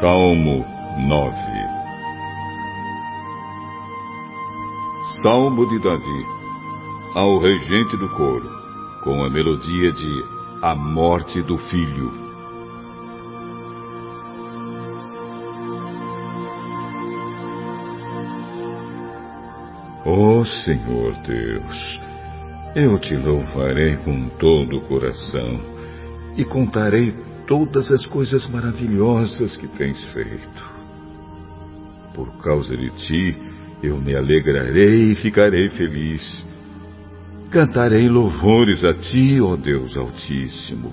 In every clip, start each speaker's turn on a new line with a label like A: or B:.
A: Salmo 9 Salmo de Davi ao regente do coro, com a melodia de A Morte do Filho. Ó oh, Senhor Deus, eu te louvarei com todo o coração e contarei todas as coisas maravilhosas que tens feito. Por causa de ti, eu me alegrarei e ficarei feliz. Cantarei louvores a ti, ó Deus Altíssimo.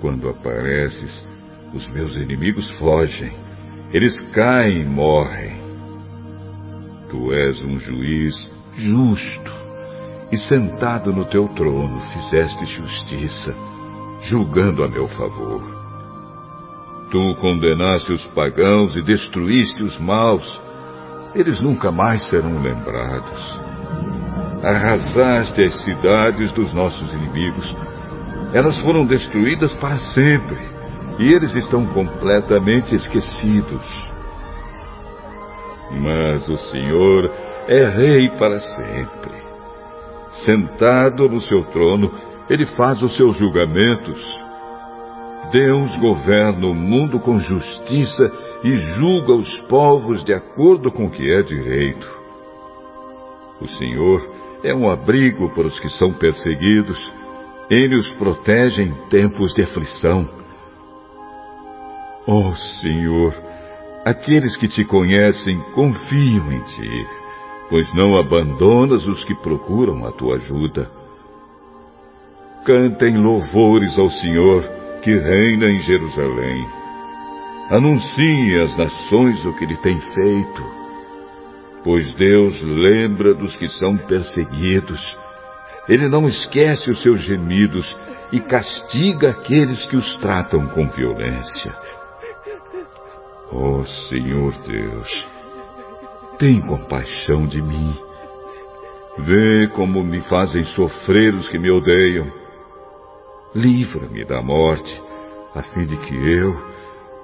A: Quando apareces, os meus inimigos fogem, eles caem e morrem. Tu és um juiz justo, e sentado no teu trono fizeste justiça julgando a meu favor. Tu condenaste os pagãos e destruíste os maus. Eles nunca mais serão lembrados. Arrasaste as cidades dos nossos inimigos. Elas foram destruídas para sempre e eles estão completamente esquecidos. Mas o Senhor é Rei para sempre. Sentado no seu trono, ele faz os seus julgamentos. Deus governa o mundo com justiça e julga os povos de acordo com o que é direito. O Senhor é um abrigo para os que são perseguidos. Ele os protege em tempos de aflição. Ó oh, Senhor, aqueles que te conhecem confiam em ti, pois não abandonas os que procuram a tua ajuda. Cantem louvores ao Senhor que reina em Jerusalém. Anunciem às nações o que ele tem feito. Pois Deus lembra dos que são perseguidos. Ele não esquece os seus gemidos e castiga aqueles que os tratam com violência. Oh, Senhor Deus, tem compaixão de mim. Vê como me fazem sofrer os que me odeiam livra-me da morte, a fim de que eu,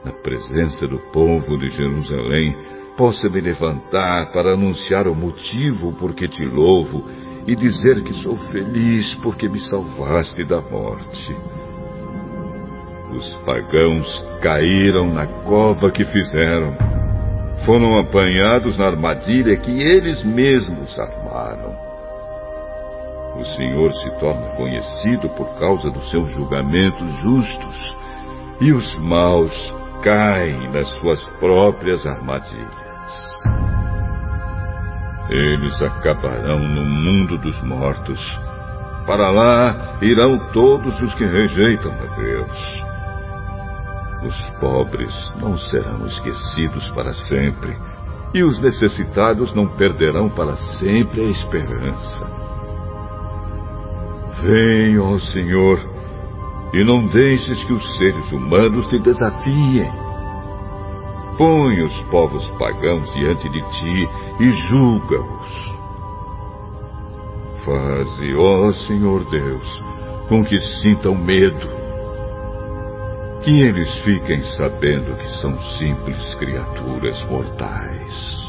A: na presença do povo de Jerusalém, possa me levantar para anunciar o motivo por que te louvo e dizer que sou feliz porque me salvaste da morte. Os pagãos caíram na cova que fizeram. Foram apanhados na armadilha que eles mesmos armaram. O Senhor se torna conhecido por causa dos seus julgamentos justos, e os maus caem nas suas próprias armadilhas. Eles acabarão no mundo dos mortos. Para lá irão todos os que rejeitam a Deus. Os pobres não serão esquecidos para sempre, e os necessitados não perderão para sempre a esperança. Venha, ó Senhor, e não deixes que os seres humanos te desafiem. Põe os povos pagãos diante de ti e julga-os. Faze, ó Senhor Deus, com que sintam medo, que eles fiquem sabendo que são simples criaturas mortais.